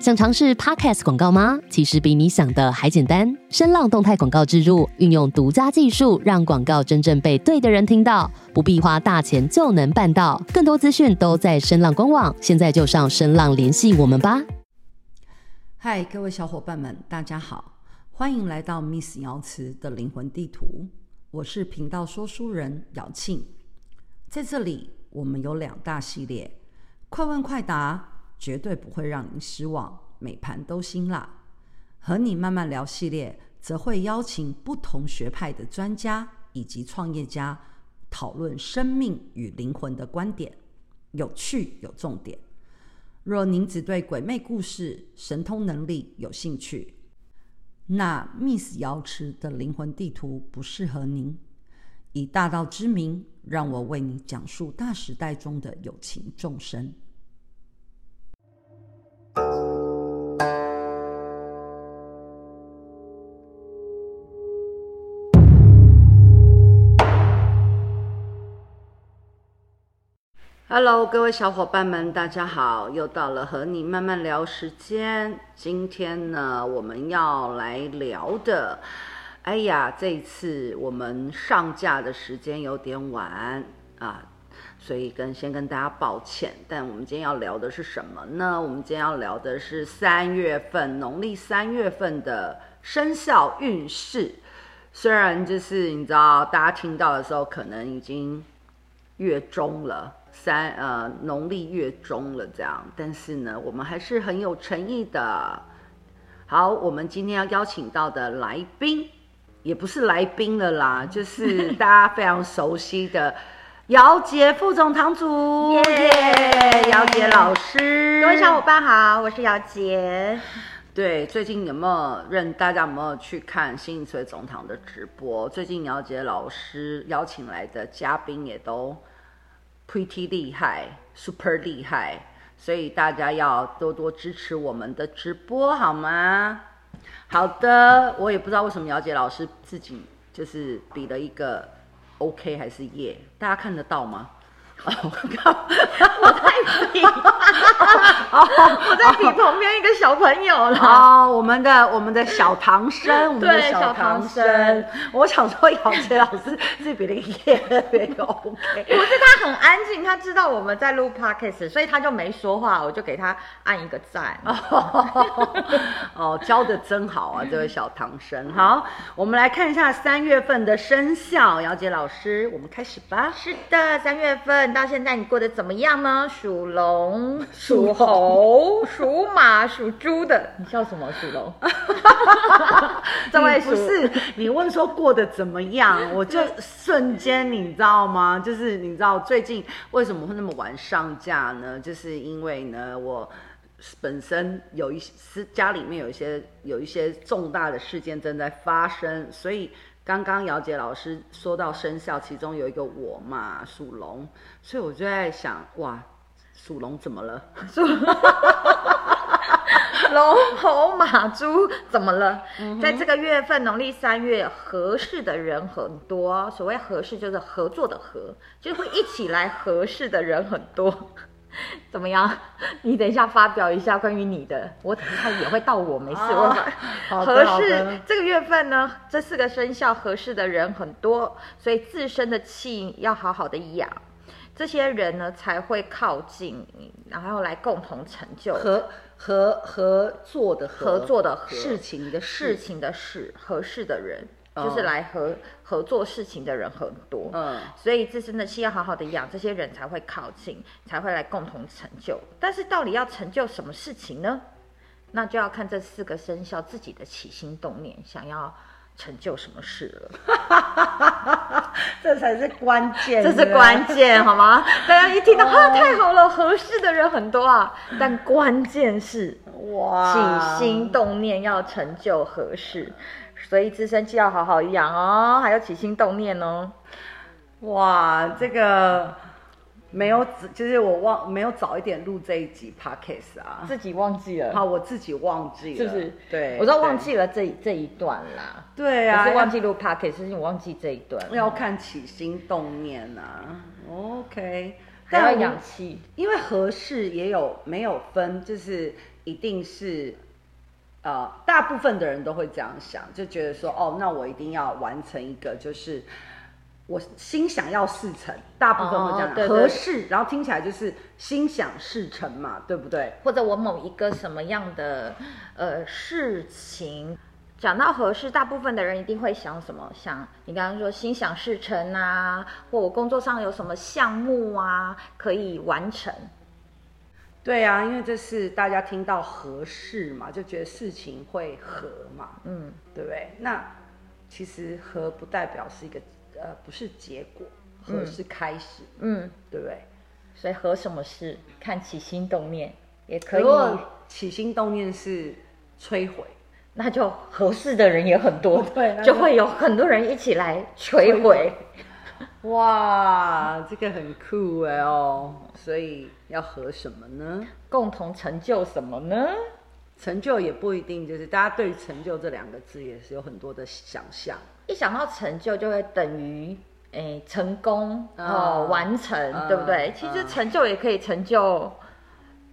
想尝试 Podcast 广告吗？其实比你想的还简单。声浪动态广告植入，运用独家技术，让广告真正被对的人听到，不必花大钱就能办到。更多资讯都在声浪官网，现在就上声浪联系我们吧。嗨，各位小伙伴们，大家好，欢迎来到 Miss 瑶池的灵魂地图。我是频道说书人姚庆，在这里我们有两大系列：快问快答。绝对不会让您失望，每盘都辛辣。和你慢慢聊系列，则会邀请不同学派的专家以及创业家，讨论生命与灵魂的观点，有趣有重点。若您只对鬼魅故事、神通能力有兴趣，那 Miss 瑶池的灵魂地图不适合您。以大道之名，让我为你讲述大时代中的有情众生。Hello，各位小伙伴们，大家好！又到了和你慢慢聊时间。今天呢，我们要来聊的，哎呀，这次我们上架的时间有点晚啊，所以跟先跟大家抱歉。但我们今天要聊的是什么呢？我们今天要聊的是三月份，农历三月份的生肖运势。虽然就是你知道，大家听到的时候可能已经月中了。三呃，农历月中了，这样，但是呢，我们还是很有诚意的。好，我们今天要邀请到的来宾，也不是来宾了啦，就是大家非常熟悉的瑶婕副总堂主，耶、yeah，瑶婕老师，各位小伙伴好，我是姚杰。对，最近有没有认大家有没有去看新一岁总堂的直播？最近姚杰老师邀请来的嘉宾也都。Pretty 厉害，Super 厉害，所以大家要多多支持我们的直播，好吗？好的，我也不知道为什么姚杰老师自己就是比了一个 OK 还是耶，大家看得到吗？哦，我靠！我在比，我在比旁边一个小朋友了。哦，我们的我们的小唐生，我们的小唐生。我想说，姚杰老师是比那个那个 OK。不是，他很安静，他知道我们在录 Podcast，所以他就没说话，我就给他按一个赞。哦，教的真好啊，这位小唐生。好，我们来看一下三月份的生肖，姚杰老师，我们开始吧。是的，三月份。到现在你过得怎么样呢？属龙、属猴、属马、属猪的，你笑什么？属龙？这位不是你问说过得怎么样，我就瞬间你知道吗？就是你知道最近为什么会那么晚上架呢？就是因为呢，我本身有一些家里面有一些有一些重大的事件正在发生，所以。刚刚姚杰老师说到生肖，其中有一个我嘛，属龙，所以我就在想，哇，属龙怎么了？属 龙、猴、马、猪怎么了？嗯、在这个月份，农历三月，合适的人很多。所谓合适，就是合作的合，就会一起来合适的人很多。怎么样？你等一下发表一下关于你的，我等一下也会到我，没事。我、哦、合适这个月份呢，这四个生肖合适的人很多，所以自身的气要好好的养，这些人呢才会靠近你，然后来共同成就。合合合作的合，合作的合，事情的事。情的事，合适的人。就是来合合作事情的人很多，嗯，所以自身的气要好好的养，这些人才会靠近，才会来共同成就。但是到底要成就什么事情呢？那就要看这四个生肖自己的起心动念，想要成就什么事了。这才是关键，这是关键，好吗？大家一听到啊，太好了，合适的人很多啊，但关键是哇，起心动念要成就合适。所以自身气要好好养哦，还要起心动念哦。哇，这个没有，就是我忘没有早一点录这一集 podcast 啊，自己忘记了。好，我自己忘记了，是不是？对，我都忘记了这这一段啦。对啊，是忘记录 podcast，是因忘记这一段。要看起心动念啊。OK，还要养气，因为合适也有没有分，就是一定是，呃，大部分的人都会这样想，就觉得说，哦，那我一定要完成一个，就是我心想要事成，大部分会这样，哦、对对合适，然后听起来就是心想事成嘛，对不对？或者我某一个什么样的呃事情。讲到合适，大部分的人一定会想什么？想你刚刚说心想事成啊，或我工作上有什么项目啊可以完成？对啊，因为这是大家听到合适嘛，就觉得事情会合嘛，嗯，对不对？那其实合不代表是一个呃，不是结果，合是开始，嗯，嗯对不对？所以合什么事？看起心动念也可以。起心动念是摧毁。那就合适的人也很多，对，就会有很多人一起来摧毁。哇，这个很酷哎哦，所以要合什么呢？共同成就什么呢？成就也不一定，就是大家对成就这两个字也是有很多的想象。一想到成就，就会等于诶成功哦，完成，呃、对不对？其实成就也可以成就。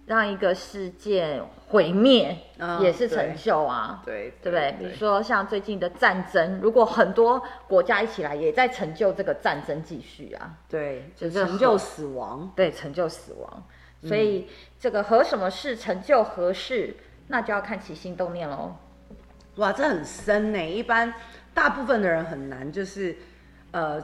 让一个世界毁灭也是成就啊，对对不对？比如说像最近的战争，如果很多国家一起来，也在成就这个战争继续啊，对，就是成就死亡，对，成就死亡。所以这个和什么事，成就何事，那就要看起心动念喽。哇，这很深呢，一般大部分的人很难，就是呃，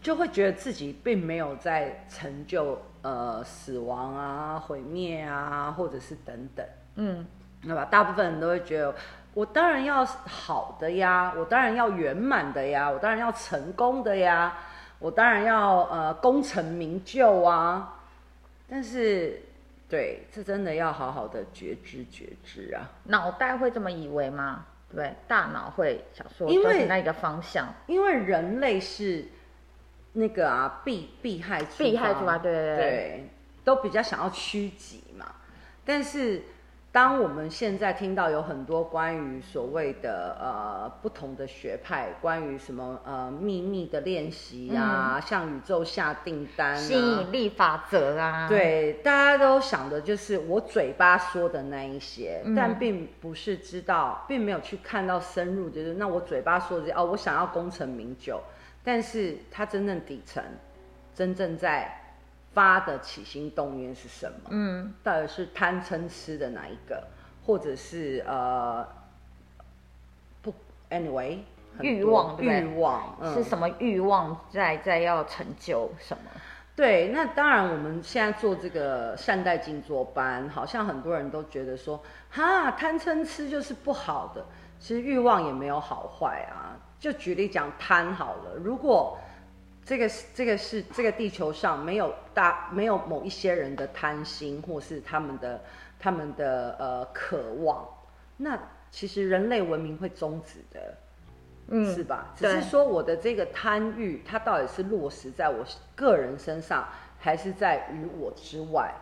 就会觉得自己并没有在成就。呃，死亡啊，毁灭啊，或者是等等，嗯，那吧，大部分人都会觉得，我当然要好的呀，我当然要圆满的呀，我当然要成功的呀，我当然要呃功成名就啊。但是，对，这真的要好好的觉知觉知啊。脑袋会这么以为吗？对，大脑会想说，因为那个方向，因为人类是。那个啊，避避害处，避害处啊，对对对，对，都比较想要趋吉嘛。但是，当我们现在听到有很多关于所谓的呃不同的学派，关于什么呃秘密的练习啊，嗯、向宇宙下订单、啊，吸引力法则啊，对，大家都想的就是我嘴巴说的那一些，嗯、但并不是知道，并没有去看到深入，就是那我嘴巴说的哦，我想要功成名就。但是他真正底层，真正在发的起心动念是什么？嗯，到底是贪嗔痴的哪一个，或者是呃不，anyway，欲望？欲望、嗯、是什么欲望在在要成就什么？对，那当然我们现在做这个善待静坐班，好像很多人都觉得说，哈，贪嗔痴就是不好的，其实欲望也没有好坏啊。就举例讲贪好了，如果这个这个是这个地球上没有大没有某一些人的贪心，或是他们的他们的呃渴望，那其实人类文明会终止的，嗯，是吧？只是说我的这个贪欲，它到底是落实在我个人身上，还是在于我之外，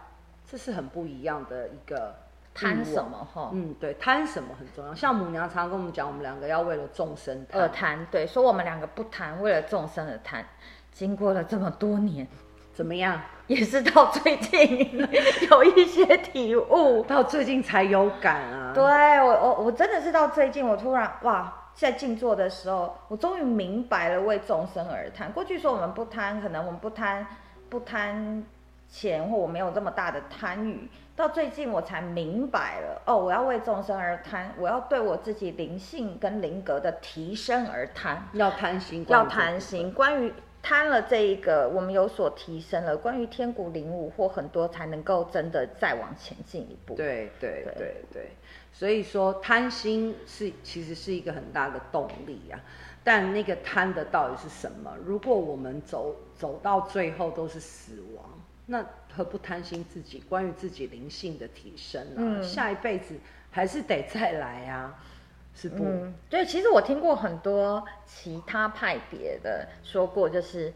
这是很不一样的一个。贪什么哈？嗯，对，贪什么很重要。像母娘常常跟我们讲，我们两个要为了众生而贪。对，说我们两个不贪，为了众生而贪。经过了这么多年，怎么样？也是到最近有一些体悟，到最近才有感啊。对我，我我真的是到最近，我突然哇，在静坐的时候，我终于明白了为众生而贪。过去说我们不贪，可能我们不贪不贪钱，或我没有这么大的贪欲。到最近我才明白了哦，我要为众生而贪，我要对我自己灵性跟灵格的提升而贪，要贪心，要贪心。关于贪了这一个，我们有所提升了。关于天蛊灵武或很多，才能够真的再往前进一步。对对对对，对，所以说贪心是其实是一个很大的动力啊。但那个贪的到底是什么？如果我们走走到最后都是死亡。那何不贪心自己？关于自己灵性的提升啊，嗯、下一辈子还是得再来啊，是不？嗯、对，其实我听过很多其他派别的说过，就是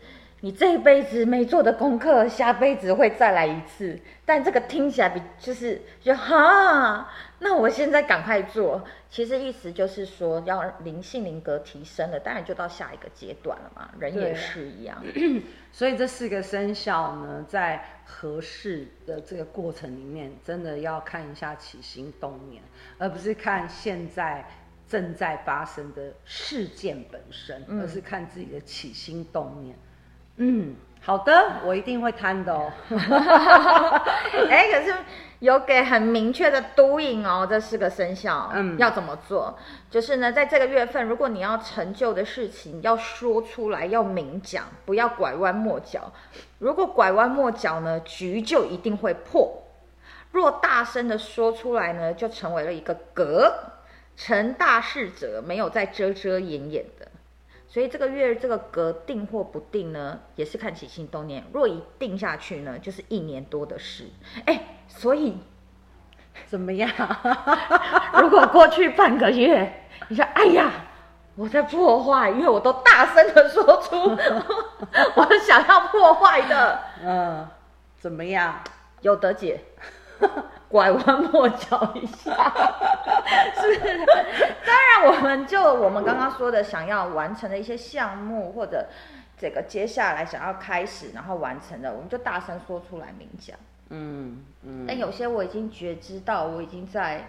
你这一辈子没做的功课，下辈子会再来一次。但这个听起来比就是就哈，那我现在赶快做。其实意思就是说，要灵性灵格提升了，当然就到下一个阶段了嘛。人也是一样。所以这四个生肖呢，在合适的这个过程里面，真的要看一下起心动念，而不是看现在。正在发生的事件本身，而是看自己的起心动念。嗯，好的，我一定会贪的哦。哎、欸，可是有给很明确的督引哦，这四个生肖，嗯，要怎么做？就是呢，在这个月份，如果你要成就的事情，要说出来，要明讲，不要拐弯抹角。如果拐弯抹角呢，局就一定会破。若大声的说出来呢，就成为了一个格。成大事者没有再遮遮掩掩的，所以这个月这个格定或不定呢，也是看起心动念。若一定下去呢，就是一年多的事。哎，所以怎么样？如果过去半个月，你说哎呀，我在破坏，因为我都大声的说出 我想要破坏的，嗯，怎么样？有得解。拐弯抹角一下，是，当然，我们就我们刚刚说的，想要完成的一些项目，或者这个接下来想要开始，然后完成的，我们就大声说出来，明讲。嗯嗯。但有些我已经觉知到，我已经在，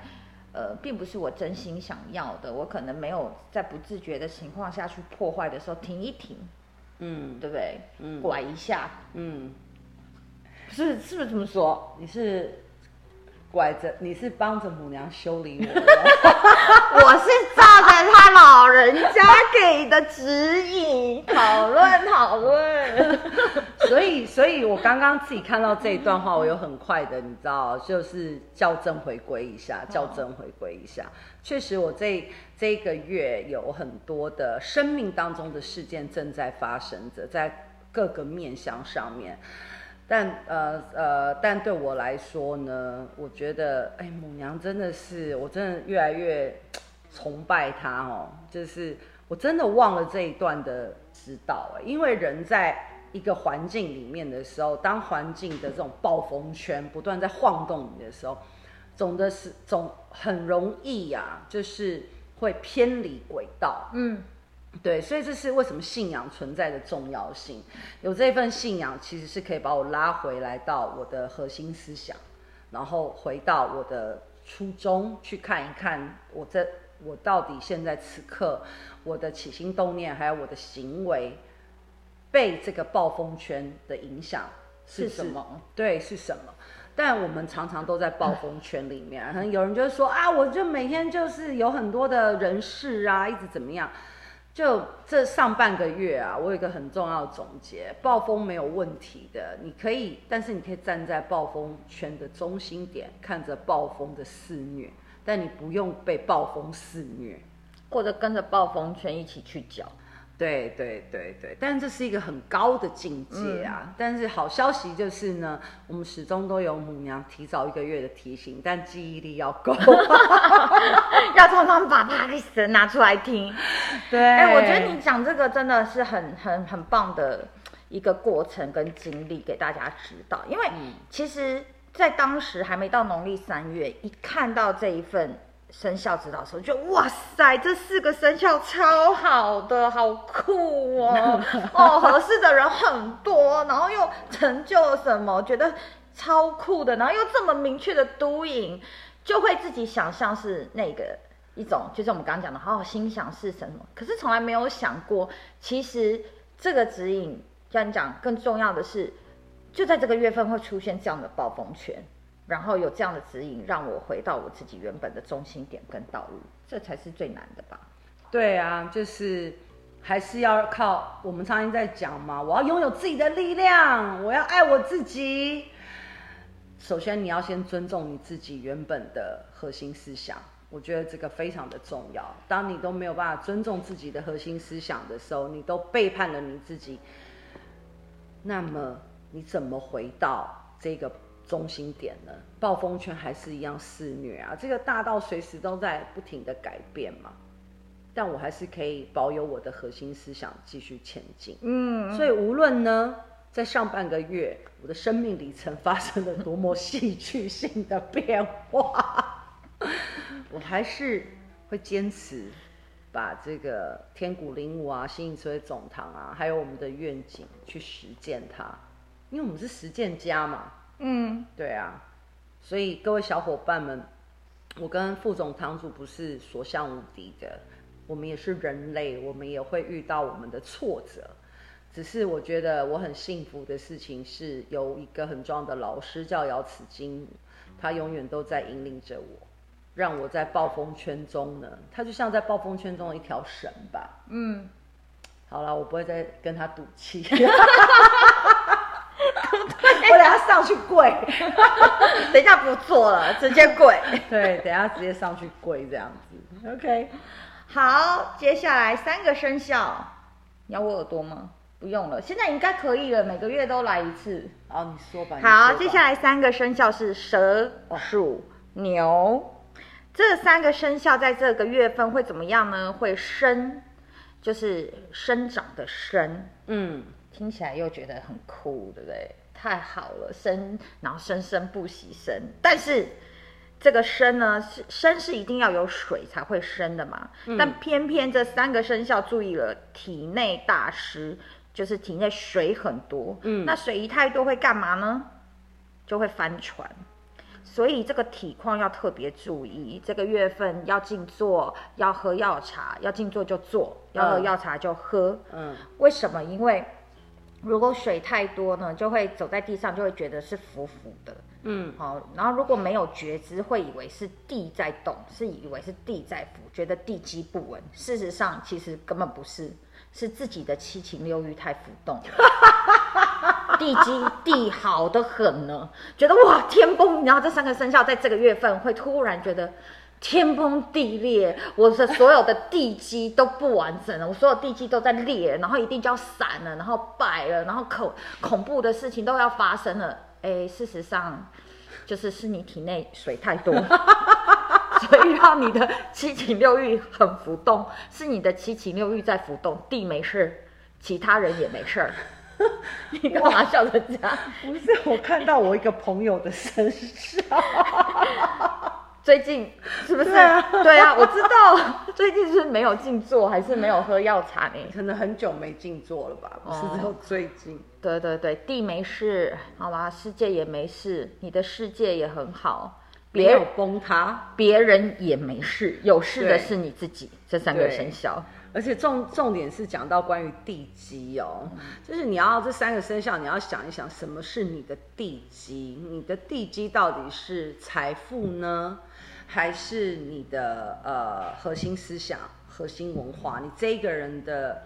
呃，并不是我真心想要的，我可能没有在不自觉的情况下去破坏的时候，停一停。嗯，对不对？嗯。拐一下。嗯。是是不是这么说？你是？拐着，你是帮着母娘修理我，我是照着他老人家给的指引讨论 讨论。所以，所以我刚刚自己看到这一段话，我有很快的，你知道，就是校正回归一下，校正回归一下。确实，我这这一个月有很多的生命当中的事件正在发生着，在各个面向上面。但呃呃，但对我来说呢，我觉得，哎，母娘真的是，我真的越来越崇拜她哦。就是我真的忘了这一段的指导，因为人在一个环境里面的时候，当环境的这种暴风圈不断在晃动你的时候，总的是总很容易呀，就是会偏离轨道。嗯。对，所以这是为什么信仰存在的重要性。有这份信仰，其实是可以把我拉回来到我的核心思想，然后回到我的初衷去看一看，我这我到底现在此刻我的起心动念，还有我的行为，被这个暴风圈的影响是什么？对，是什么？但我们常常都在暴风 圈里面，可能有人就说啊，我就每天就是有很多的人事啊，一直怎么样。就这上半个月啊，我有一个很重要的总结：暴风没有问题的，你可以，但是你可以站在暴风圈的中心点，看着暴风的肆虐，但你不用被暴风肆虐，或者跟着暴风圈一起去搅。对对对对，但这是一个很高的境界啊！嗯、但是好消息就是呢，我们始终都有母娘提早一个月的提醒，但记忆力要够，要常常把它的拿出来听。对，哎，我觉得你讲这个真的是很很很棒的一个过程跟经历，给大家知道。因为其实，在当时还没到农历三月，一看到这一份。生肖指导的时候，就哇塞，这四个生肖超好的，好酷哦！哦，合适的人很多，然后又成就了什么，觉得超酷的，然后又这么明确的督引，就会自己想象是那个一种，就是我们刚刚讲的，好好心想事成什么。可是从来没有想过，其实这个指引，像你讲更重要的是，就在这个月份会出现这样的暴风圈。然后有这样的指引，让我回到我自己原本的中心点跟道路，这才是最难的吧？对啊，就是还是要靠我们常常在讲嘛，我要拥有自己的力量，我要爱我自己。首先，你要先尊重你自己原本的核心思想，我觉得这个非常的重要。当你都没有办法尊重自己的核心思想的时候，你都背叛了你自己，那么你怎么回到这个？中心点呢？暴风圈还是一样肆虐啊！这个大道随时都在不停的改变嘛。但我还是可以保有我的核心思想继续前进。嗯，所以无论呢，在上半个月我的生命里程发生了多么戏剧性的变化，我还是会坚持把这个天鼓灵舞啊、心灵智慧总堂啊，还有我们的愿景去实践它，因为我们是实践家嘛。嗯，对啊，所以各位小伙伴们，我跟副总堂主不是所向无敌的，我们也是人类，我们也会遇到我们的挫折。只是我觉得我很幸福的事情是有一个很重要的老师叫瑶池金，他永远都在引领着我，让我在暴风圈中呢，他就像在暴风圈中的一条绳吧。嗯，好了，我不会再跟他赌气。我等下上去跪，等一下不做了，直接跪。对，等下直接上去跪这样子。OK，好，接下来三个生肖，你要我耳朵吗？不用了，现在应该可以了，每个月都来一次。好，你说吧。好，接下来三个生肖是蛇、鼠、牛。这三个生肖在这个月份会怎么样呢？会生，就是生长的生。嗯，听起来又觉得很酷，对不对？太好了，生，然后生生不息生。但是这个生呢，是生是一定要有水才会生的嘛。嗯、但偏偏这三个生肖注意了，体内大湿。就是体内水很多，嗯，那水一太多会干嘛呢？就会翻船，所以这个体况要特别注意。这个月份要静坐，要喝药茶，要静坐就坐，要喝药茶就喝。嗯，为什么？因为如果水太多呢，就会走在地上就会觉得是浮浮的。嗯，好，然后如果没有觉知，会以为是地在动，是以为是地在浮，觉得地基不稳。事实上，其实根本不是。是自己的七情六欲太浮动 了，地基地好的很呢，觉得哇天崩，然后这三个生肖在这个月份会突然觉得天崩地裂，我的所有的地基都不完整了，我所有地基都在裂，然后一定就要散了，然后败了，然后恐恐怖的事情都要发生了。哎，事实上就是是你体内水太多。所以让你的七情六欲很浮动，是你的七情六欲在浮动，地没事，其他人也没事。你干嘛笑成这样？不是，我看到我一个朋友的身上，最近 是不是？对啊，对啊，我知道，最近是没有静坐，还是没有喝药茶呢？可能很久没静坐了吧？不是，只有最近。哦，对对对，地没事，好吧，世界也没事，你的世界也很好。没有崩塌，别人也没事，有事的是你自己。这三个生肖，而且重重点是讲到关于地基哦，嗯、就是你要这三个生肖，你要想一想，什么是你的地基？你的地基到底是财富呢，还是你的呃核心思想、核心文化？你这个人的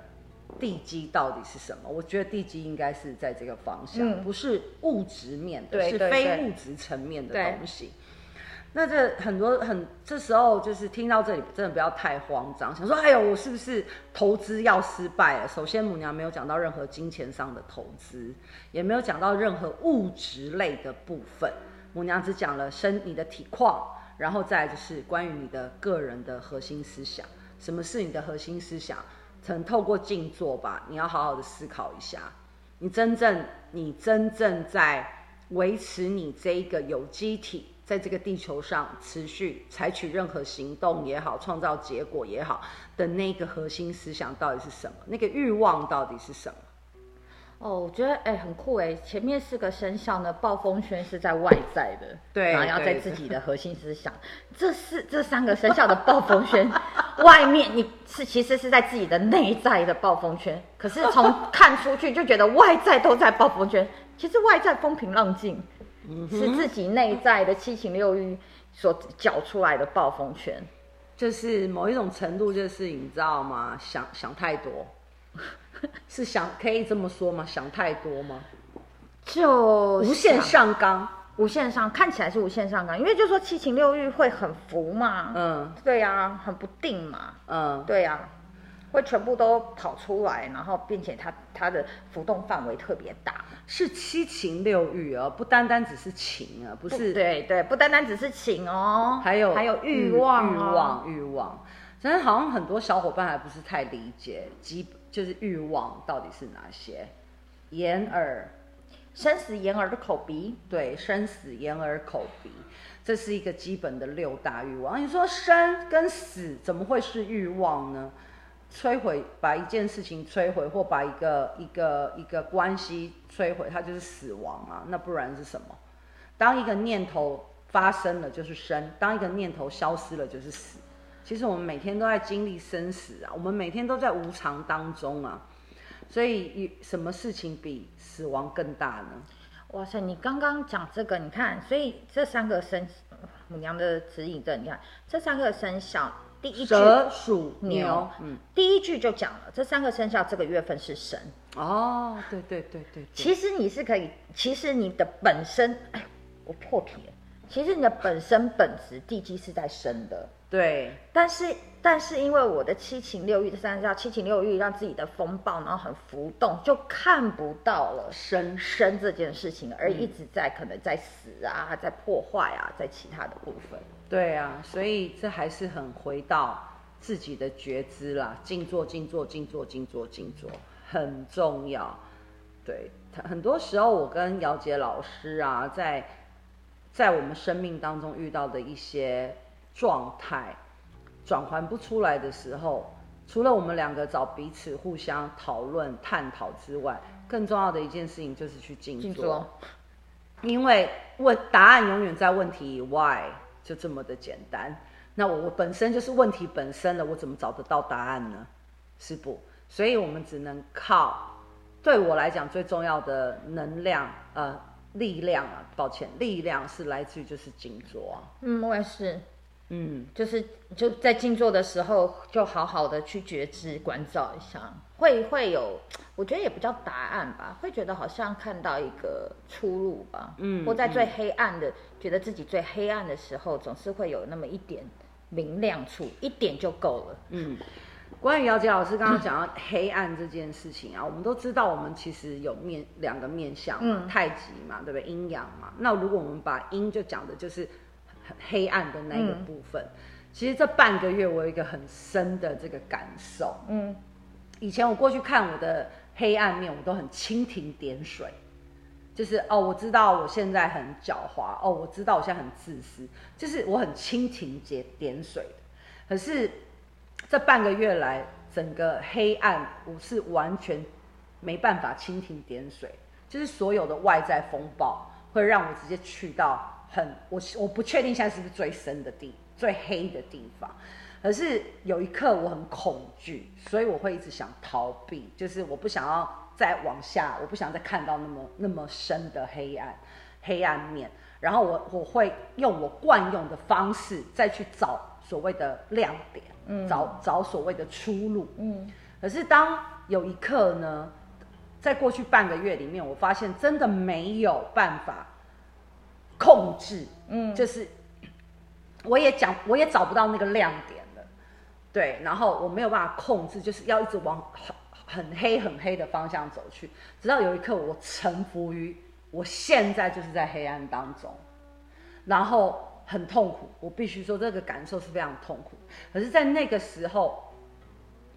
地基到底是什么？我觉得地基应该是在这个方向，嗯、不是物质面的，是非物质层面的东西。那这很多很这时候就是听到这里，真的不要太慌张，想说哎呦，我是不是投资要失败了？首先，母娘没有讲到任何金钱上的投资，也没有讲到任何物质类的部分。母娘只讲了身你的体况，然后再就是关于你的个人的核心思想。什么是你的核心思想？可能透过静坐吧，你要好好的思考一下，你真正你真正在维持你这一个有机体。在这个地球上持续采取任何行动也好，创造结果也好的那个核心思想到底是什么？那个欲望到底是什么？哦，我觉得哎、欸、很酷哎，前面四个生肖呢，暴风圈是在外在的，对，然后要在自己的核心思想。这是这三个生肖的暴风圈，外面你是其实是在自己的内在的暴风圈，可是从看出去就觉得外在都在暴风圈，其实外在风平浪静。是自己内在的七情六欲所搅出来的暴风圈，就是某一种程度，就是你知道吗？想想太多，是想可以这么说吗？想太多吗？就无限上纲，无限上看起来是无限上纲，因为就说七情六欲会很浮嘛，嗯，对呀、啊，很不定嘛，嗯，对呀、啊。会全部都跑出来，然后并且它它的浮动范围特别大，是七情六欲哦，不单单只是情啊，不是，不对对，不单单只是情哦，还有还有欲望、哦、欲望欲望。真的好像很多小伙伴还不是太理解，基就是欲望到底是哪些？眼耳，生死眼耳的口鼻，对，生死眼耳口鼻，这是一个基本的六大欲望。你说生跟死怎么会是欲望呢？摧毁，把一件事情摧毁，或把一个一个一个关系摧毁，它就是死亡啊。那不然是什么？当一个念头发生了，就是生；当一个念头消失了，就是死。其实我们每天都在经历生死啊，我们每天都在无常当中啊。所以，什么事情比死亡更大呢？哇塞，你刚刚讲这个，你看，所以这三个生母娘的指引的，你看这三个生肖。第一句蛇鼠牛，嗯，第一句就讲了，这三个生肖这个月份是生哦，对对对对，对。其实你是可以，其实你的本身，哎，我破题了。其实你的本身本质地基是在生的，对。但是但是因为我的七情六欲的三叫七情六欲，让自己的风暴然后很浮动，就看不到了生生这件事情，而一直在可能在死啊，在破坏啊，在其他的部分。对啊，所以这还是很回到自己的觉知啦，静坐，静坐，静坐，静坐，静坐，很重要。对，很多时候我跟姚杰老师啊，在在我们生命当中遇到的一些状态转换不出来的时候，除了我们两个找彼此互相讨论探讨之外，更重要的一件事情就是去静坐，因为问答案永远在问题以外。就这么的简单，那我我本身就是问题本身了，我怎么找得到答案呢？是不？所以我们只能靠，对我来讲最重要的能量，呃，力量啊，抱歉，力量是来自于就是静坐啊。嗯，我也是。嗯，就是就在静坐的时候，就好好的去觉知、关照一下，会会有，我觉得也不叫答案吧，会觉得好像看到一个出路吧。嗯，或在最黑暗的、嗯，觉得自己最黑暗的时候，总是会有那么一点明亮处，一点就够了。嗯，关于姚杰老师刚刚讲到黑暗这件事情啊，嗯、我们都知道，我们其实有面两个面相嘛，嗯、太极嘛，对不对？阴阳嘛。那如果我们把阴就讲的就是。黑暗的那个部分，嗯，其实这半个月我有一个很深的这个感受。嗯，以前我过去看我的黑暗面，我都很蜻蜓点水，就是哦，我知道我现在很狡猾，哦，我知道我现在很自私，就是我很蜻蜓点点水的。可是这半个月来，整个黑暗我是完全没办法蜻蜓点水，就是所有的外在风暴会让我直接去到。很，我我不确定现在是不是最深的地、最黑的地方，可是有一刻我很恐惧，所以我会一直想逃避，就是我不想要再往下，我不想再看到那么那么深的黑暗、黑暗面，然后我我会用我惯用的方式再去找所谓的亮点，嗯，找找所谓的出路，嗯，可是当有一刻呢，在过去半个月里面，我发现真的没有办法。控制，嗯，就是我也讲，我也找不到那个亮点了，对，然后我没有办法控制，就是要一直往很很黑很黑的方向走去，直到有一刻我臣服于我现在就是在黑暗当中，然后很痛苦，我必须说这个感受是非常痛苦，可是，在那个时候，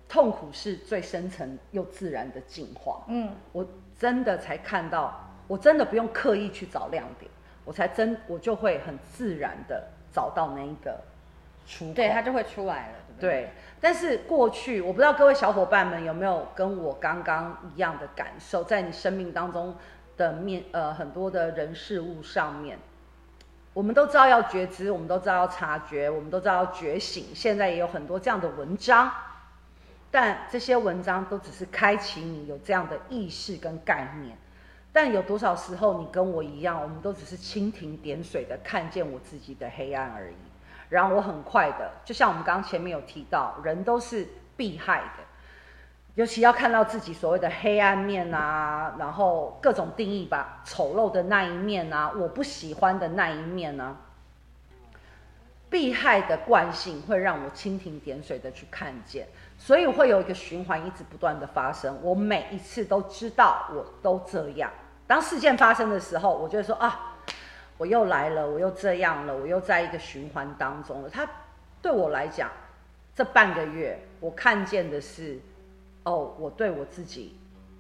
痛苦是最深层又自然的进化，嗯，我真的才看到，我真的不用刻意去找亮点。我才真，我就会很自然的找到那一个出口，对，它就会出来了，对不对？对。但是过去，我不知道各位小伙伴们有没有跟我刚刚一样的感受，在你生命当中的面，呃，很多的人事物上面，我们都知道要觉知，我们都知道要察觉，我们都知道要觉醒。现在也有很多这样的文章，但这些文章都只是开启你有这样的意识跟概念。但有多少时候，你跟我一样，我们都只是蜻蜓点水的看见我自己的黑暗而已。然后我很快的，就像我们刚刚前面有提到，人都是避害的，尤其要看到自己所谓的黑暗面啊，然后各种定义吧，丑陋的那一面啊，我不喜欢的那一面啊，被害的惯性会让我蜻蜓点水的去看见，所以会有一个循环一直不断的发生。我每一次都知道，我都这样。当事件发生的时候，我就会说啊，我又来了，我又这样了，我又在一个循环当中了。他对我来讲，这半个月我看见的是，哦，我对我自己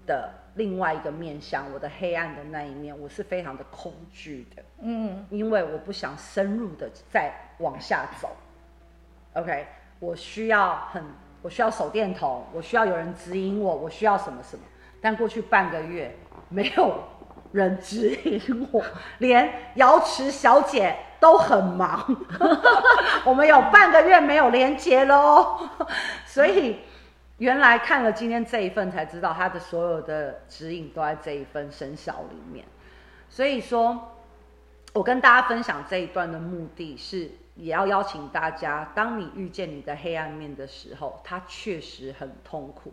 的另外一个面向，我的黑暗的那一面，我是非常的恐惧的。嗯，因为我不想深入的再往下走。OK，我需要很，我需要手电筒，我需要有人指引我，我需要什么什么。但过去半个月没有人指引我，连瑶池小姐都很忙。我们有半个月没有连接了哦，所以原来看了今天这一份才知道，他的所有的指引都在这一份生肖里面。所以说，我跟大家分享这一段的目的是。也要邀请大家，当你遇见你的黑暗面的时候，它确实很痛苦，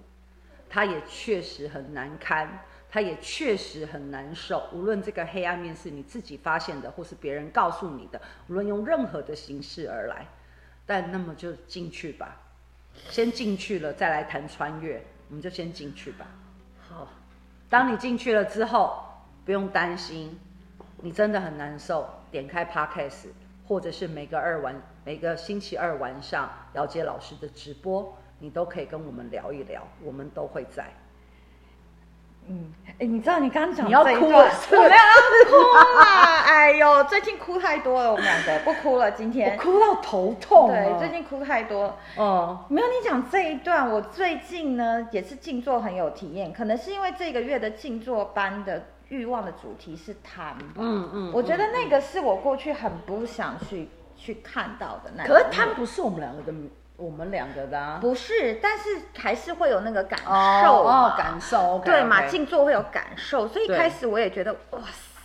它也确实很难堪，它也确实很难受。无论这个黑暗面是你自己发现的，或是别人告诉你的，无论用任何的形式而来，但那么就进去吧，先进去了再来谈穿越，我们就先进去吧。好，当你进去了之后，不用担心，你真的很难受，点开 Podcast。或者是每个二晚，每个星期二晚上，姚杰老师的直播，你都可以跟我们聊一聊，我们都会在。嗯，哎，你知道你刚刚讲你要哭了，我没有要哭啦，哎呦，最近哭太多了，我们两个不哭了，今天我哭到头痛。对，最近哭太多。哦，没有你讲这一段，我最近呢也是静坐很有体验，可能是因为这个月的静坐班的。欲望的主题是贪吧，嗯嗯，我觉得那个是我过去很不想去去看到的那。可是贪不是我们两个的，我们两个的啊。不是，但是还是会有那个感受哦，感受，对嘛？静坐会有感受，所以一开始我也觉得哇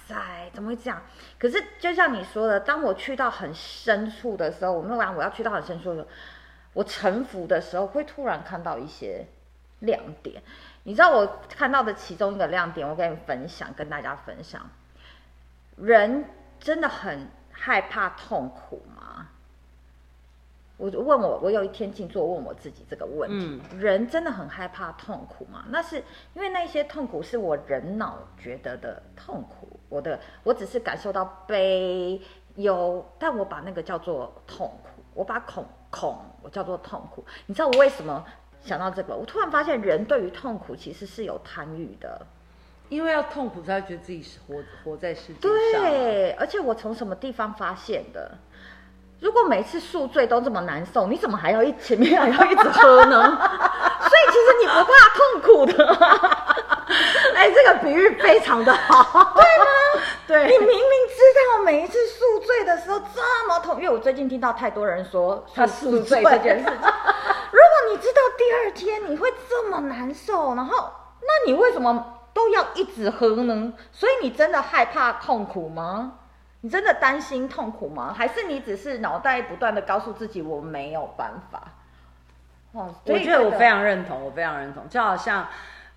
塞，怎么会这样？可是就像你说的，当我去到很深处的时候，我们讲我要去到很深处的时候，我沉浮的时候，会突然看到一些亮点。你知道我看到的其中一个亮点，我跟你分享，跟大家分享。人真的很害怕痛苦吗？我就问我，我有一天静坐问我自己这个问题：嗯、人真的很害怕痛苦吗？那是因为那些痛苦是我人脑觉得的痛苦，我的我只是感受到悲忧，但我把那个叫做痛苦，我把恐恐我叫做痛苦。你知道我为什么？想到这个，我突然发现，人对于痛苦其实是有贪欲的，因为要痛苦才会觉得自己是活活在世界上。对，而且我从什么地方发现的？如果每次宿醉都这么难受，你怎么还要一前面还要一直喝呢？所以其实你不怕痛苦的。哎，这个比喻非常的好，对吗？对，你明明知道每一次宿醉的时候这么痛，因为我最近听到太多人说他宿醉这件事情。如果你知道第二天你会这么难受，然后那你为什么都要一直喝呢？所以你真的害怕痛苦吗？你真的担心痛苦吗？还是你只是脑袋不断的告诉自己我没有办法？哇，我觉得我非常认同，我非常认同，就好像。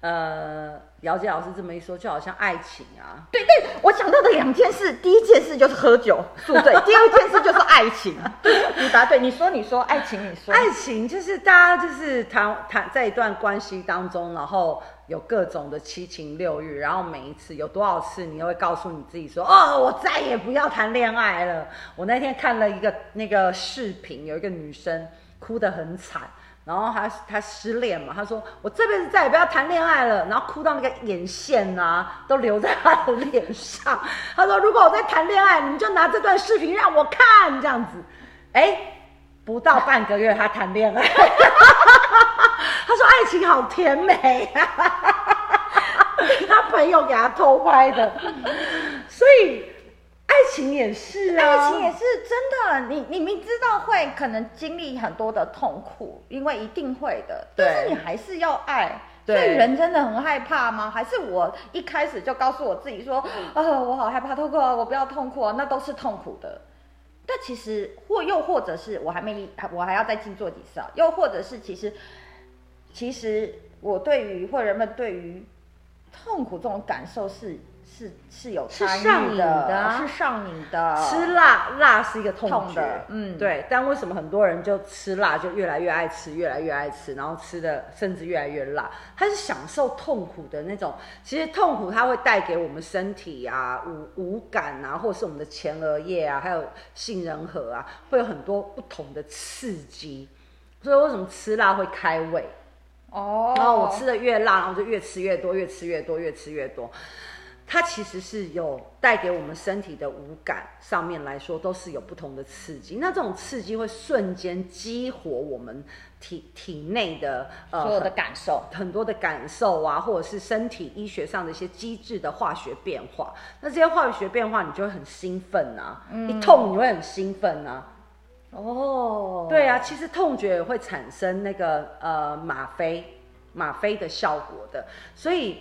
呃，姚杰老师这么一说，就好像爱情啊。对对，我想到的两件事，第一件事就是喝酒宿醉，第二件事就是爱情。对，你答对，你说你说爱情，你说爱情就是大家就是谈谈在一段关系当中，然后有各种的七情六欲，然后每一次有多少次，你又会告诉你自己说，哦，我再也不要谈恋爱了。我那天看了一个那个视频，有一个女生哭得很惨。然后他他失恋嘛，他说我这辈子再也不要谈恋爱了，然后哭到那个眼线啊都留在他的脸上。他说如果我在谈恋爱，你就拿这段视频让我看这样子。哎，不到半个月他谈恋爱，他说爱情好甜美啊，他朋友给他偷拍的，所以。爱情也是啊，爱情也是真的。你你明知道会可能经历很多的痛苦，因为一定会的，但是你还是要爱。对所以人真的很害怕吗？还是我一开始就告诉我自己说，啊、呃，我好害怕痛苦啊，我不要痛苦啊，那都是痛苦的。但其实或又或者是我还没，我还要再静坐几次啊。又或者是其实，其实我对于或人们对于痛苦这种感受是。是是有是上瘾的，是上瘾的。吃辣，辣是一个痛觉，痛嗯，对。但为什么很多人就吃辣就越来越爱吃，越来越爱吃，然后吃的甚至越来越辣？他是享受痛苦的那种。其实痛苦它会带给我们身体啊，五五感啊，或者是我们的前额叶啊，还有杏仁核啊，会有很多不同的刺激。所以为什么吃辣会开胃？哦，然后我吃的越辣，然后就越吃越多，越吃越多，越吃越多。它其实是有带给我们身体的五感上面来说，都是有不同的刺激。那这种刺激会瞬间激活我们体体内的呃所有的感受很，很多的感受啊，或者是身体医学上的一些机制的化学变化。那这些化学变化，你就会很兴奋啊！嗯、一痛你会很兴奋啊！哦，对啊，其实痛觉也会产生那个呃吗啡吗啡的效果的，所以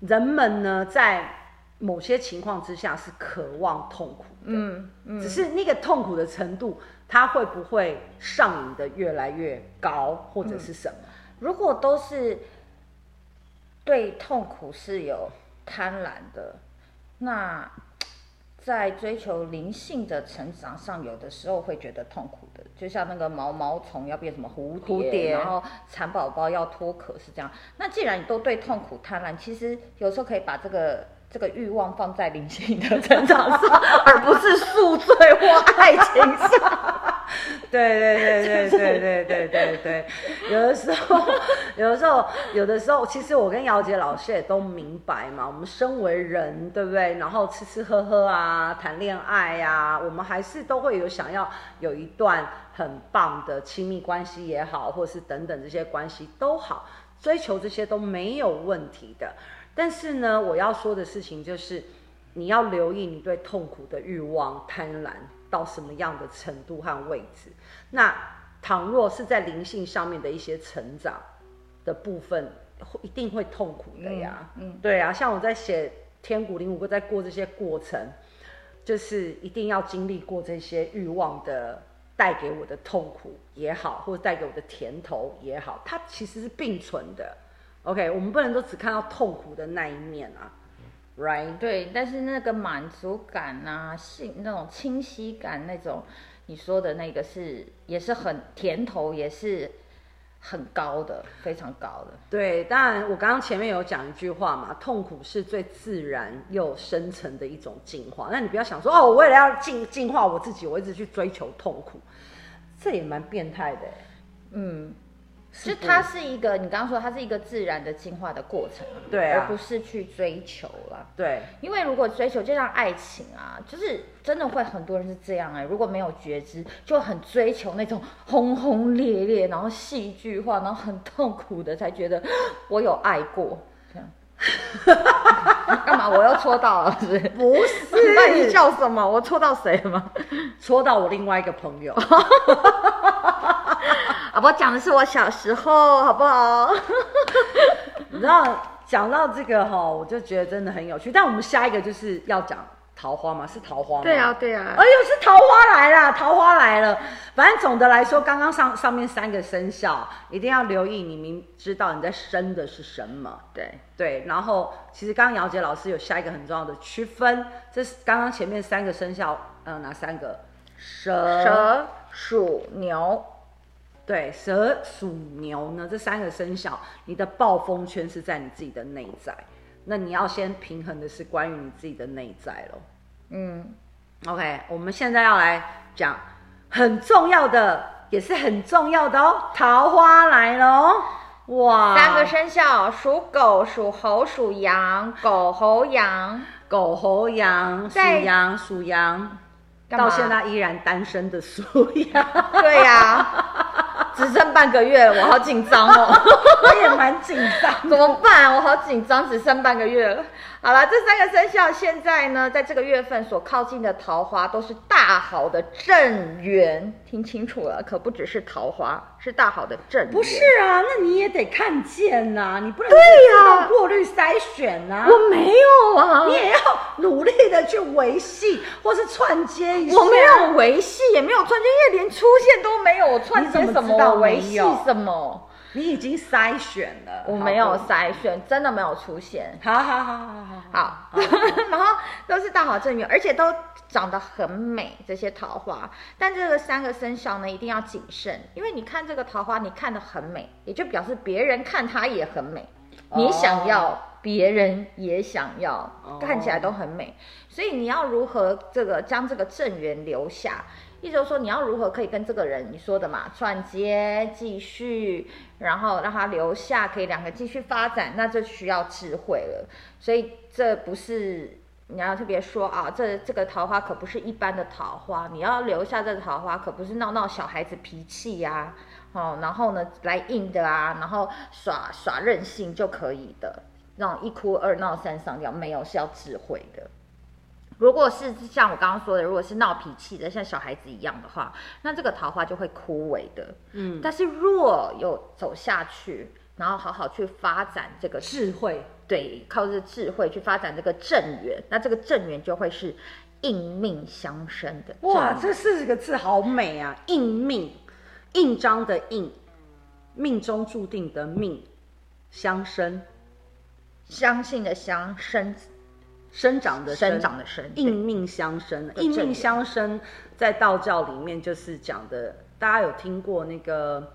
人们呢在。某些情况之下是渴望痛苦的，嗯，嗯，只是那个痛苦的程度，它会不会上瘾的越来越高，或者是什么？嗯，如果都是对痛苦是有贪婪的，那在追求灵性的成长上，有的时候会觉得痛苦的，就像那个毛毛虫要变什么蝴蝶，蝴蝶，然后蚕宝宝要脱壳是这样。那既然你都对痛苦贪婪，其实有时候可以把这个。这个欲望放在灵性的成长上，而不是宿醉或爱情上。对对对对对对对对对，有的时候，有的时候，有的时候，其实我跟姚杰老师也都明白嘛。我们身为人，对不对？然后吃吃喝喝啊，谈恋爱呀，我们还是都会有想要有一段很棒的亲密关系也好，或是等等这些关系都好，追求这些都没有问题的。但是呢，我要说的事情就是，你要留意你对痛苦的欲望、贪婪到什么样的程度和位置。那倘若是在灵性上面的一些成长的部分，会一定会痛苦的呀。嗯，嗯对啊，像我在写《天谷灵谷》在过这些过程，就是一定要经历过这些欲望的带给我的痛苦也好，或者带给我的甜头也好，它其实是并存的。OK，我们不能都只看到痛苦的那一面啊，Right？对，但是那个满足感啊，性那种清晰感，那种你说的那个是也是很甜头，也是很高的，非常高的。对，当然我刚刚前面有讲一句话嘛，痛苦是最自然又深层的一种进化。那你不要想说哦，我为了要进进化我自己，我一直去追求痛苦，这也蛮变态的。嗯。是它是一个，你刚刚说它是一个自然的进化的过程，对啊，而不是去追求啦，对，因为如果追求，就像爱情啊，就是真的会很多人是这样哎、欸，如果没有觉知，就很追求那种轰轰烈烈，然后戏剧化，然后很痛苦的，才觉得 我有爱过，干嘛？我又戳到了是不是？不是，那你叫什么？我戳到谁了吗？戳到我另外一个朋友。好 不好？讲的是我小时候，好不好？你知道，讲到这个哈，我就觉得真的很有趣。但我们下一个就是要讲桃花吗，是桃花吗？对啊，对啊。哎呦，是桃花来了，桃花来了。反正总的来说，刚刚上上面三个生肖一定要留意，你明知道你在生的是什么。对对。然后，其实刚刚姚杰老师有下一个很重要的区分，这是刚刚前面三个生肖，呃，哪三个？蛇、蛇、鼠、牛。对，蛇、鼠、牛呢，这三个生肖，你的暴风圈是在你自己的内在，那你要先平衡的是关于你自己的内在咯。嗯，OK，我们现在要来讲很重要的，也是很重要的哦，桃花来了哦，哇！三个生肖：属狗、属猴、属羊。狗、猴、羊，狗、猴、羊，属羊，属羊，到现在依然单身的属羊。对呀、啊。只剩半个月了，我好紧张哦！我也蛮紧张，怎么办？我好紧张，只剩半个月了。好了，这三个生肖现在呢，在这个月份所靠近的桃花都是大好的正缘，听清楚了，可不只是桃花，是大好的正缘。不是啊，那你也得看见呐、啊，你不能对呀，过滤筛选呐、啊。我没有啊，你也要努力的去维系或是串接一下。我没有维系，也没有串接，因为连出现都没有，我串接什么？我维系什么？你已经筛选了，我没有筛选，真的没有出现。好好好好好好，好 然后都是大好正缘，而且都长得很美，这些桃花。但这个三个生肖呢，一定要谨慎，因为你看这个桃花，你看得很美，也就表示别人看它也很美。你想要，哦、别人也想要，看起来都很美。所以你要如何这个将这个正缘留下？意思就是说，你要如何可以跟这个人你说的嘛，串接继续，然后让他留下，可以两个继续发展，那就需要智慧了。所以这不是你要特别说啊，这这个桃花可不是一般的桃花，你要留下这个桃花，可不是闹闹小孩子脾气呀、哦，然后呢来硬的啊，然后耍耍任性就可以的，那种一哭二闹三上吊，没有，是要智慧的。如果是像我刚刚说的，如果是闹脾气的，像小孩子一样的话，那这个桃花就会枯萎的。嗯，但是若有走下去，然后好好去发展这个智慧，对，靠着智慧去发展这个正缘，那这个正缘就会是应命相生的。哇，这四十个字好美啊！应命，印章的印，命中注定的命，相生，相信的相生。生长的生长的生，应命相生，应命相生，在道教里面就是讲的，大家有听过那个，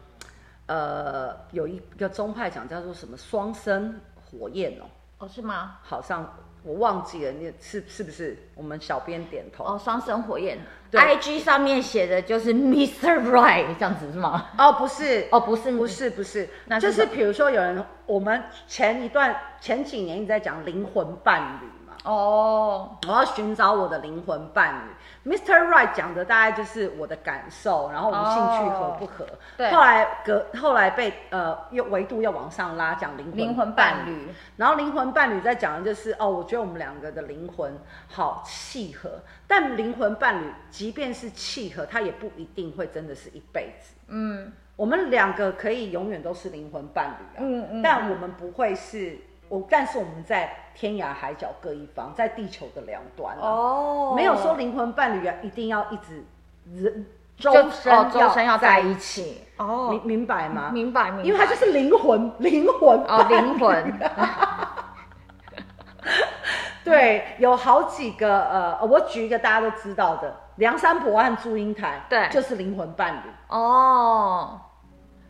呃，有一个宗派讲叫做什么双生火焰哦，哦是吗？好像我忘记了，那是是不是？我们小编点头哦，双生火焰对，IG 上面写的就是 Mr. Right 这样子是吗？哦不是，哦不是，不是不是，那就是比如说有人，我们前一段前几年一直在讲灵魂伴侣。哦，oh, 我要寻找我的灵魂伴侣。Mr. Right 讲的大概就是我的感受，然后我们兴趣合不合。对。后来隔后来被呃又维度又往上拉，讲灵魂灵魂伴侣。然后灵魂伴侣在讲的就是哦，我觉得我们两个的灵魂好契合。但灵魂伴侣即便是契合，它也不一定会真的是一辈子。嗯。我们两个可以永远都是灵魂伴侣啊。嗯嗯。但我们不会是。我，但是我们在天涯海角各一方，在地球的两端哦，oh. 没有说灵魂伴侣啊，一定要一直人终身要在一起哦，oh. 明明白吗？明白明白，因为它就是灵魂灵魂哦，灵魂。对，有好几个呃，我举一个大家都知道的，梁山伯和祝英台，对，就是灵魂伴侣哦，oh.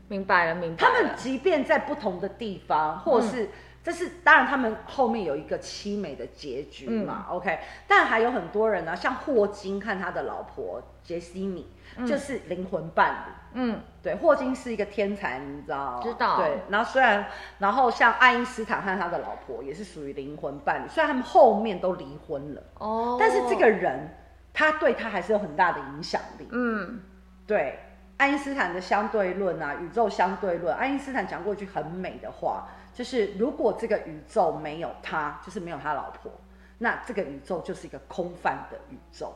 明白了明白了。他们即便在不同的地方，或是。嗯这是当然，他们后面有一个凄美的结局嘛、嗯、，OK？但还有很多人呢，像霍金看他的老婆杰西米，嗯、就是灵魂伴侣。嗯，对，霍金是一个天才，你知道？知道。对，然后虽然，然后像爱因斯坦和他的老婆也是属于灵魂伴侣，虽然他们后面都离婚了，哦，但是这个人他对他还是有很大的影响力。嗯，对，爱因斯坦的相对论啊，宇宙相对论，爱因斯坦讲过一句很美的话。就是如果这个宇宙没有他，就是没有他老婆，那这个宇宙就是一个空泛的宇宙，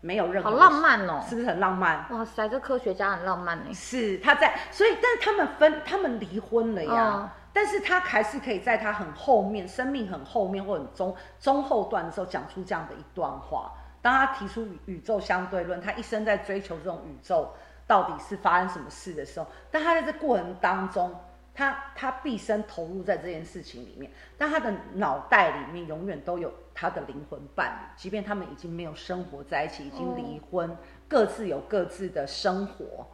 没有任何。好浪漫哦，是不是很浪漫？哇塞，这科学家很浪漫呢。是他在，所以但是他们分，他们离婚了呀。哦、但是他还是可以在他很后面，生命很后面或很中中后段的时候讲出这样的一段话。当他提出宇宙相对论，他一生在追求这种宇宙到底是发生什么事的时候，但他在这过程当中。他他毕生投入在这件事情里面，但他的脑袋里面永远都有他的灵魂伴侣，即便他们已经没有生活在一起，已经离婚，哦、各自有各自的生活，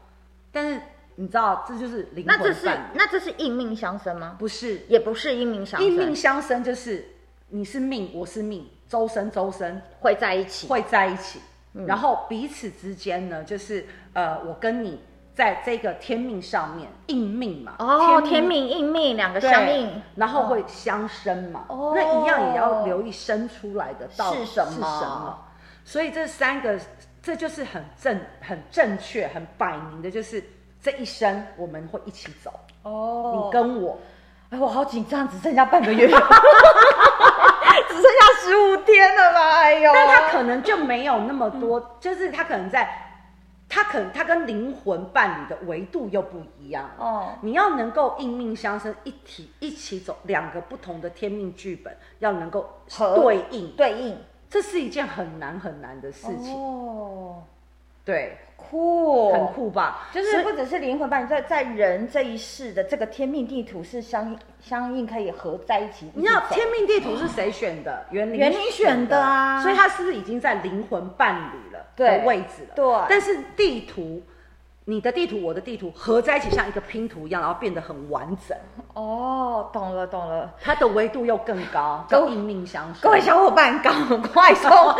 但是你知道，这就是灵魂伴侣。那这是那这是印命相生吗？不是，也不是应命相生。应命相生就是你是命，我是命，周生周生会在一起，会在一起，嗯、然后彼此之间呢，就是呃，我跟你。在这个天命上面，应命嘛，哦，天命应命两个相应，然后会相生嘛，哦，那一样也要留意生出来的到底是什么，是什么？所以这三个，这就是很正、很正确、很摆明的，就是这一生我们会一起走。哦，你跟我，哎，我好紧张，只剩下半个月，只剩下十五天了吧？哎呦，但他可能就没有那么多，嗯、就是他可能在。他可能他跟灵魂伴侣的维度又不一样哦。你要能够应命相生，一体一起走，两个不同的天命剧本要能够对应对应，这是一件很难很难的事情哦。对。酷，很酷吧？就是不只是灵魂伴侣，在在人这一世的这个天命地图是相相应，可以合在一起。你知道天命地图是谁选的？袁林袁林选的啊，所以他是不是已经在灵魂伴侣了的位置了？对。但是地图，你的地图，我的地图合在一起，像一个拼图一样，然后变得很完整。哦，懂了懂了，它的维度又更高，跟印命相生。各位小伙伴，赶 快说。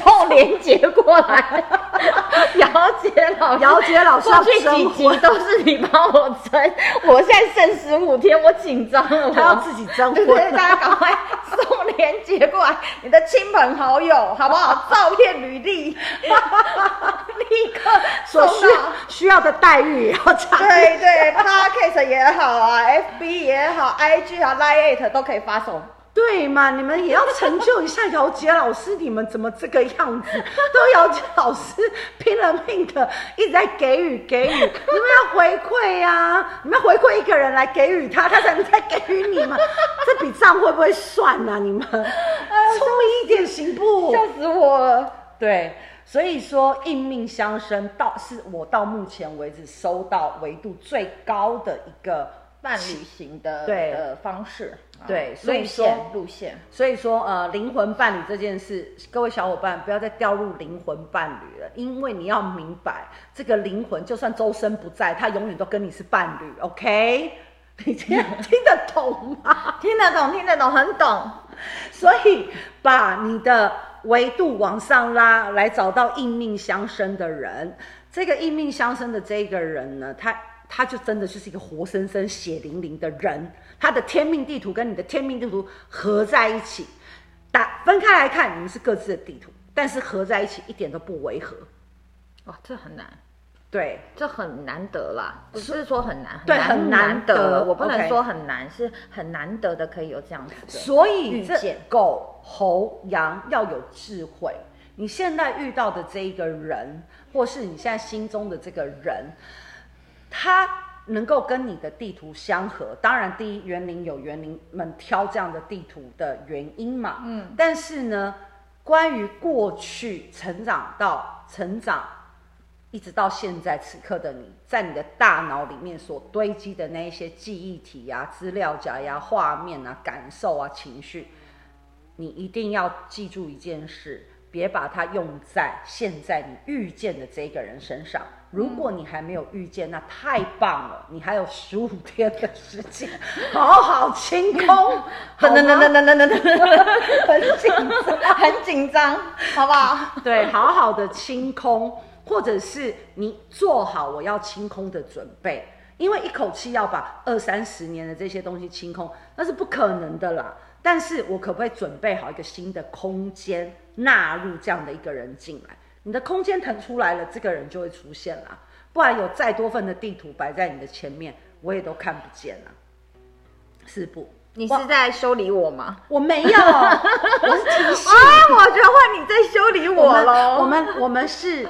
送连接过来。姚杰老师，姚杰老师，过去几集都是你帮我征，我现在剩十五天，我紧张了，他要自己征婚，对，大家赶快送连接过来，你的亲朋好友好不好？照片、履历，立刻所需需要的待遇也要查。对对，Podcast 也好啊，FB 也好，IG 啊，Line 都可以发送。对嘛，你们也要成就一下姚杰老师，你们怎么这个样子？都姚杰老师拼了命的一直在给予给予，你们要回馈呀、啊！你们要回馈一个人来给予他，他才能再给予你们。这笔账会不会算呢、啊？你们聪明一点行不？笑死我了。对，所以说应命相生到是我到目前为止收到维度最高的一个。伴侣型的对的方式，对，所以说路线，所以说呃，灵魂伴侣这件事，各位小伙伴不要再掉入灵魂伴侣了，因为你要明白，这个灵魂就算周身不在，他永远都跟你是伴侣，OK？你听听得懂吗？听得懂，听得懂，很懂。所以把你的维度往上拉，来找到应命相生的人。这个应命相生的这个人呢，他。他就真的就是一个活生生、血淋淋的人，他的天命地图跟你的天命地图合在一起，打分开来看，你们是各自的地图，但是合在一起一点都不违和。哇，这很难，对，这很难得啦，不是说很难，对，很难得，我不能说很难是很难得的可以有这样子的。所以这狗、猴、羊要有智慧。你现在遇到的这一个人，或是你现在心中的这个人。他能够跟你的地图相合，当然，第一园林有园林们挑这样的地图的原因嘛。嗯，但是呢，关于过去成长到成长，一直到现在此刻的你，在你的大脑里面所堆积的那一些记忆体呀、资料夹呀、画面啊、感受啊、情绪，你一定要记住一件事，别把它用在现在你遇见的这个人身上。如果你还没有遇见，那太棒了！你还有十五天的时间，好好清空，等等等等等等等等，很紧张，很紧张，好不好？对，好好的清空，或者是你做好我要清空的准备，因为一口气要把二三十年的这些东西清空，那是不可能的啦。但是我可不可以准备好一个新的空间，纳入这样的一个人进来？你的空间腾出来了，这个人就会出现了。不然有再多份的地图摆在你的前面，我也都看不见了。是不？你是在修理我吗？我，我没有，我是提醒。啊，我觉得换你在修理我了。我们我们，我们是，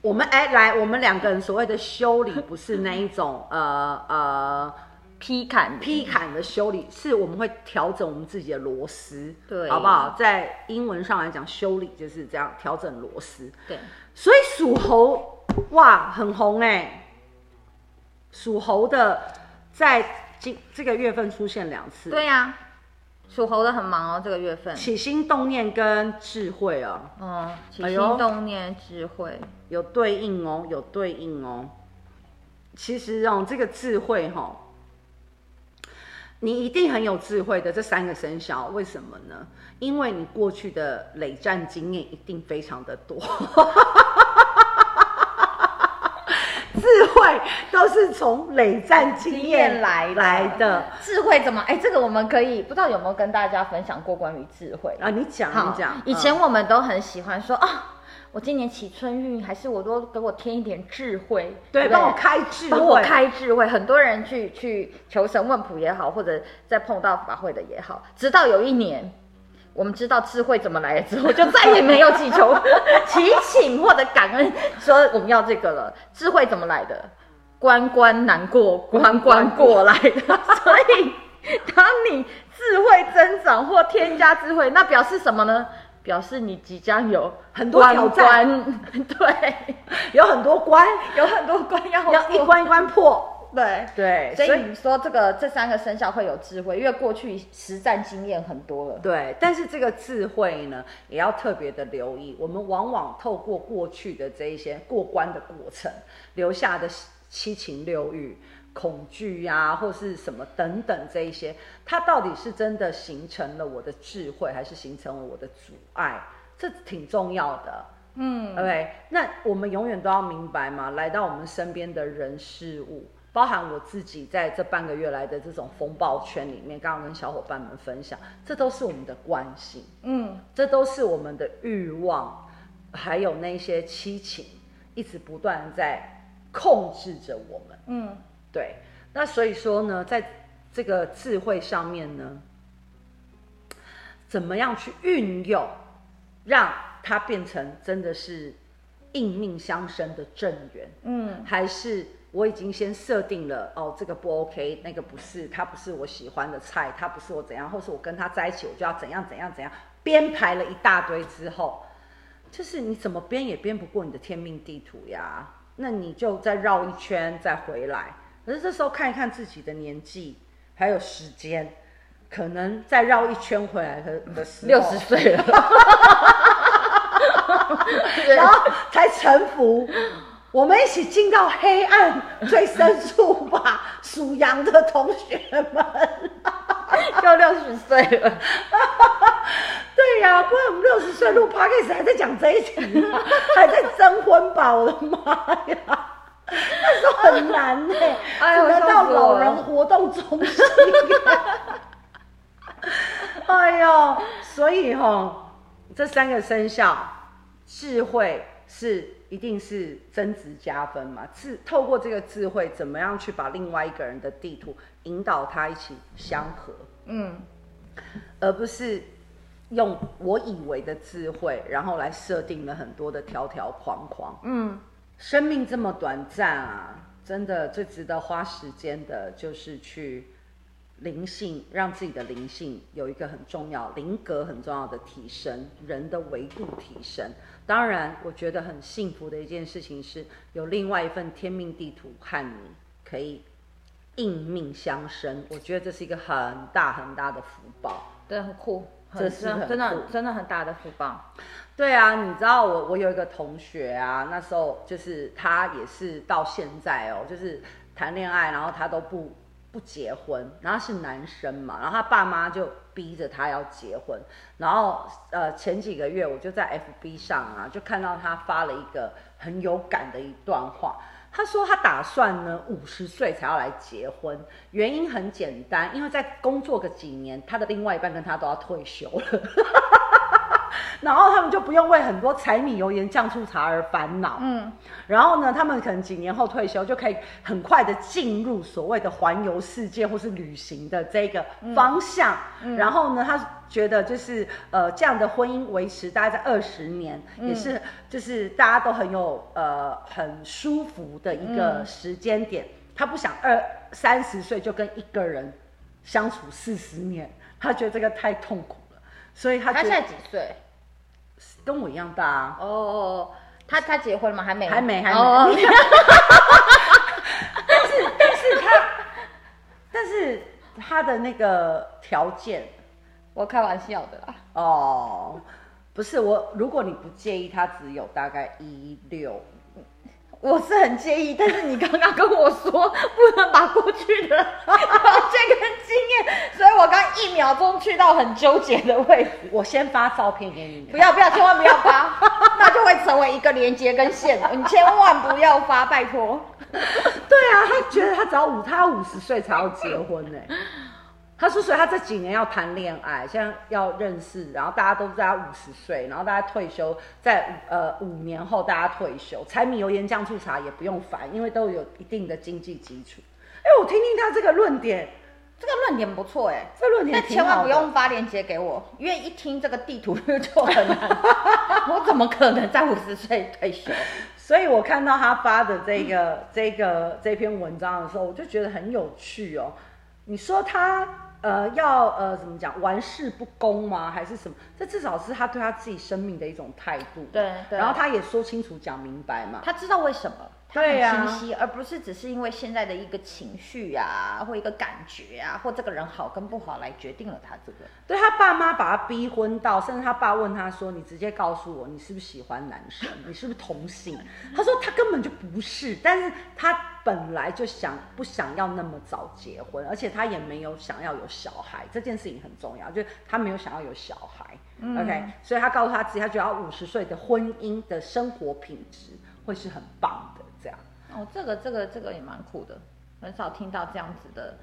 我们哎来，我们两个人所谓的修理，不是那一种呃呃。劈砍劈砍的修理是我们会调整我们自己的螺丝，对，好不好？在英文上来讲，修理就是这样调整螺丝。对，所以属猴哇很红哎，属猴的在今这个月份出现两次。对呀、啊，属猴的很忙哦，这个月份起心动念跟智慧啊。嗯，起心动念、智慧、哎、有对应哦，有对应哦。其实哦，这个智慧哈、哦。你一定很有智慧的这三个生肖，为什么呢？因为你过去的累战经验一定非常的多，智慧都是从累战经验来来的。智慧怎么？哎，这个我们可以不知道有没有跟大家分享过关于智慧啊？你讲，你讲。以前我们都很喜欢说啊。我今年起春运，还是我多给我添一点智慧，对，帮我开智慧，帮我开智慧。很多人去去求神问卜也好，或者在碰到法会的也好，直到有一年，我们知道智慧怎么来了之后，就再也没有祈求 祈请或者感恩说我们要这个了。智慧怎么来的？关关难过关关过来的。所以，当你智慧增长或添加智慧，那表示什么呢？表示你即将有很多挑战，对，有很多关，有很多关要要一关一关破，对对。所以你说这个这三个生肖会有智慧，因为过去实战经验很多了。对，但是这个智慧呢，也要特别的留意。我们往往透过过去的这一些过关的过程，留下的七情六欲。恐惧呀、啊，或是什么等等这一些，它到底是真的形成了我的智慧，还是形成了我的阻碍？这挺重要的。嗯，OK，那我们永远都要明白嘛，来到我们身边的人事物，包含我自己在这半个月来的这种风暴圈里面，刚刚跟小伙伴们分享，这都是我们的惯性，嗯，这都是我们的欲望，还有那些七情，一直不断在控制着我们，嗯，对。那所以说呢，在这个智慧上面呢，怎么样去运用，让它变成真的是应命相生的正缘？嗯，还是我已经先设定了哦，这个不 OK，那个不是，他不是我喜欢的菜，他不是我怎样，或是我跟他在一起，我就要怎样怎样怎样，编排了一大堆之后，就是你怎么编也编不过你的天命地图呀，那你就再绕一圈再回来。可是这时候看一看自己的年纪，还有时间，可能再绕一圈回来的的时候，六十岁了，然后才臣服。我们一起进到黑暗最深处吧，属羊的同学们，就六十岁了。对呀、啊，不然我们六十岁录 Podcast 还在讲这一集，还在征婚吧？我的妈呀！那时候很难呢，哎，得到老人活动中心。哎呦，所以哈、哦，这三个生肖，智慧是一定是增值加分嘛？智透过这个智慧，怎么样去把另外一个人的地图引导他一起相合？嗯，而不是用我以为的智慧，然后来设定了很多的条条框框。嗯。生命这么短暂啊，真的最值得花时间的就是去灵性，让自己的灵性有一个很重要、灵格很重要的提升，人的维度提升。当然，我觉得很幸福的一件事情是有另外一份天命地图和你可以应命相生。我觉得这是一个很大很大的福报，对，很酷，这是真的真的，真的很大的福报。对啊，你知道我我有一个同学啊，那时候就是他也是到现在哦，就是谈恋爱，然后他都不不结婚，然后是男生嘛，然后他爸妈就逼着他要结婚，然后呃前几个月我就在 FB 上啊，就看到他发了一个很有感的一段话，他说他打算呢五十岁才要来结婚，原因很简单，因为在工作个几年，他的另外一半跟他都要退休了。然后他们就不用为很多柴米油盐酱醋茶而烦恼。嗯，然后呢，他们可能几年后退休，就可以很快的进入所谓的环游世界或是旅行的这个方向。嗯，然后呢，他觉得就是呃这样的婚姻维持大概在二十年，嗯，也是就是大家都很有呃很舒服的一个时间点。他不想二三十岁就跟一个人相处四十年，他觉得这个太痛苦了，所以他他现在几岁？跟我一样大啊！哦哦，他他结婚了吗？还没，还没，还没。Oh. 但是，但是他，但是他的那个条件，我开玩笑的啦。哦，不是我，如果你不介意，他只有大概一六。我是很介意，但是你刚刚跟我说不能把过去的条件跟经验，所以我刚一秒钟去到很纠结的位置。我先发照片给你，不要不要，千万不要发，那就会成为一个连接跟线。你千万不要发，拜托。对啊，他觉得他只要五，他五十岁才要结婚呢。他说：“所以他这几年要谈恋爱，现在要认识，然后大家都在他五十岁，然后大家退休，在呃五年后大家退休，柴米油盐酱醋茶也不用烦，因为都有一定的经济基础。哎，我听听他这个论点，这个论点不错哎，这论点，但千万不用发链接给我，因为一听这个地图就很难，我怎么可能在五十岁退休？所以我看到他发的这个、嗯、这个这篇文章的时候，我就觉得很有趣哦。你说他。”呃，要呃怎么讲，玩世不恭吗？还是什么？这至少是他对他自己生命的一种态度。对，对。然后他也说清楚、讲明白嘛。他知道为什么？它很对呀清晰，而不是只是因为现在的一个情绪啊，或一个感觉啊，或这个人好跟不好来决定了他这个。对他爸妈把他逼婚到，甚至他爸问他说：“你直接告诉我，你是不是喜欢男生？你是不是同性？” 他说他根本就不是，但是他本来就想不想要那么早结婚，而且他也没有想要有小孩，这件事情很重要，就是他没有想要有小孩。嗯、OK，所以他告诉他自己，他觉得五十岁的婚姻的生活品质会是很棒的。哦，这个这个这个也蛮酷的，很少听到这样子的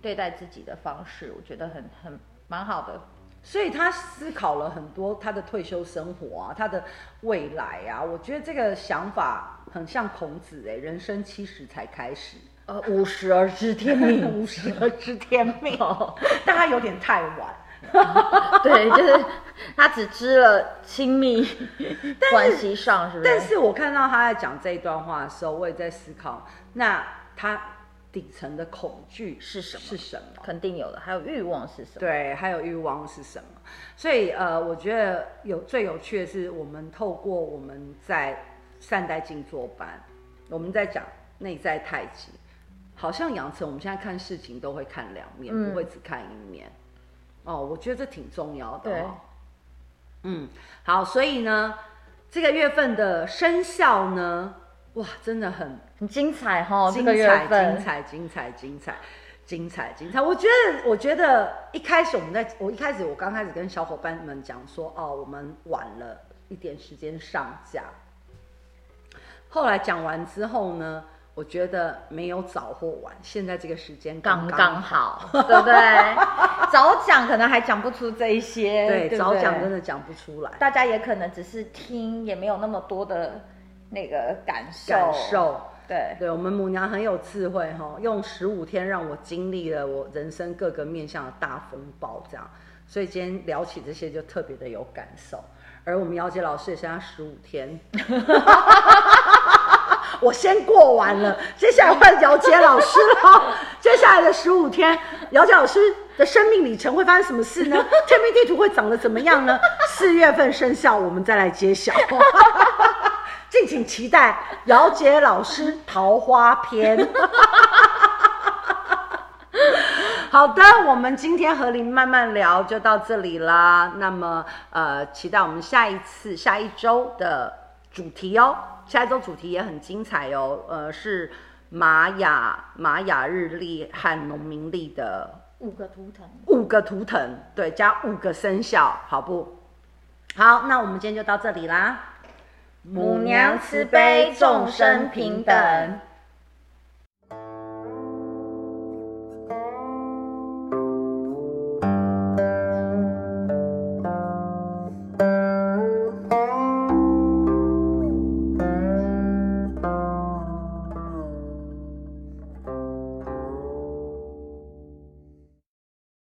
对待自己的方式，我觉得很很蛮好的。所以他思考了很多他的退休生活啊，他的未来啊，我觉得这个想法很像孔子哎，人生七十才开始，呃，五十而知天命，五十而知天命，但他有点太晚。对，就是他只知了亲密关系上，是不是？但是我看到他在讲这一段话的时候，我也在思考，那他底层的恐惧是什么？是什么？肯定有的，还有欲望是什么？对，还有欲望是什么？所以呃，我觉得有最有趣的是，我们透过我们在善待静坐班，我们在讲内在太极，好像养成我们现在看事情都会看两面，嗯、不会只看一面。哦，我觉得这挺重要的。对，嗯，好，所以呢，这个月份的生肖呢，哇，真的很很精彩哈、哦，精彩，这个、精彩，精彩，精彩，精彩，精彩。我觉得，我觉得一开始我们在，我一开始我刚开始跟小伙伴们讲说，哦，我们晚了一点时间上架，后来讲完之后呢。我觉得没有早或晚，现在这个时间刚刚好，对不对？早讲可能还讲不出这一些，对，对对早讲真的讲不出来。大家也可能只是听，也没有那么多的那个感受。感受，对对，我们母娘很有智慧哈，用十五天让我经历了我人生各个面向的大风暴，这样，所以今天聊起这些就特别的有感受。而我们姚杰老师也剩下十五天。我先过完了，接下来换姚杰老师了。接下来的十五天，姚杰老师的生命里程会发生什么事呢？天命地图会长得怎么样呢？四月份生效，我们再来揭晓。敬请期待姚杰老师桃花篇。好的，我们今天和您慢慢聊就到这里啦。那么，呃，期待我们下一次、下一周的主题哦。下一周主题也很精彩哦，呃，是玛雅玛雅日历和农民历的五个图腾，五个图腾，对，加五个生肖，好不？好，那我们今天就到这里啦。母娘慈悲，众生平等。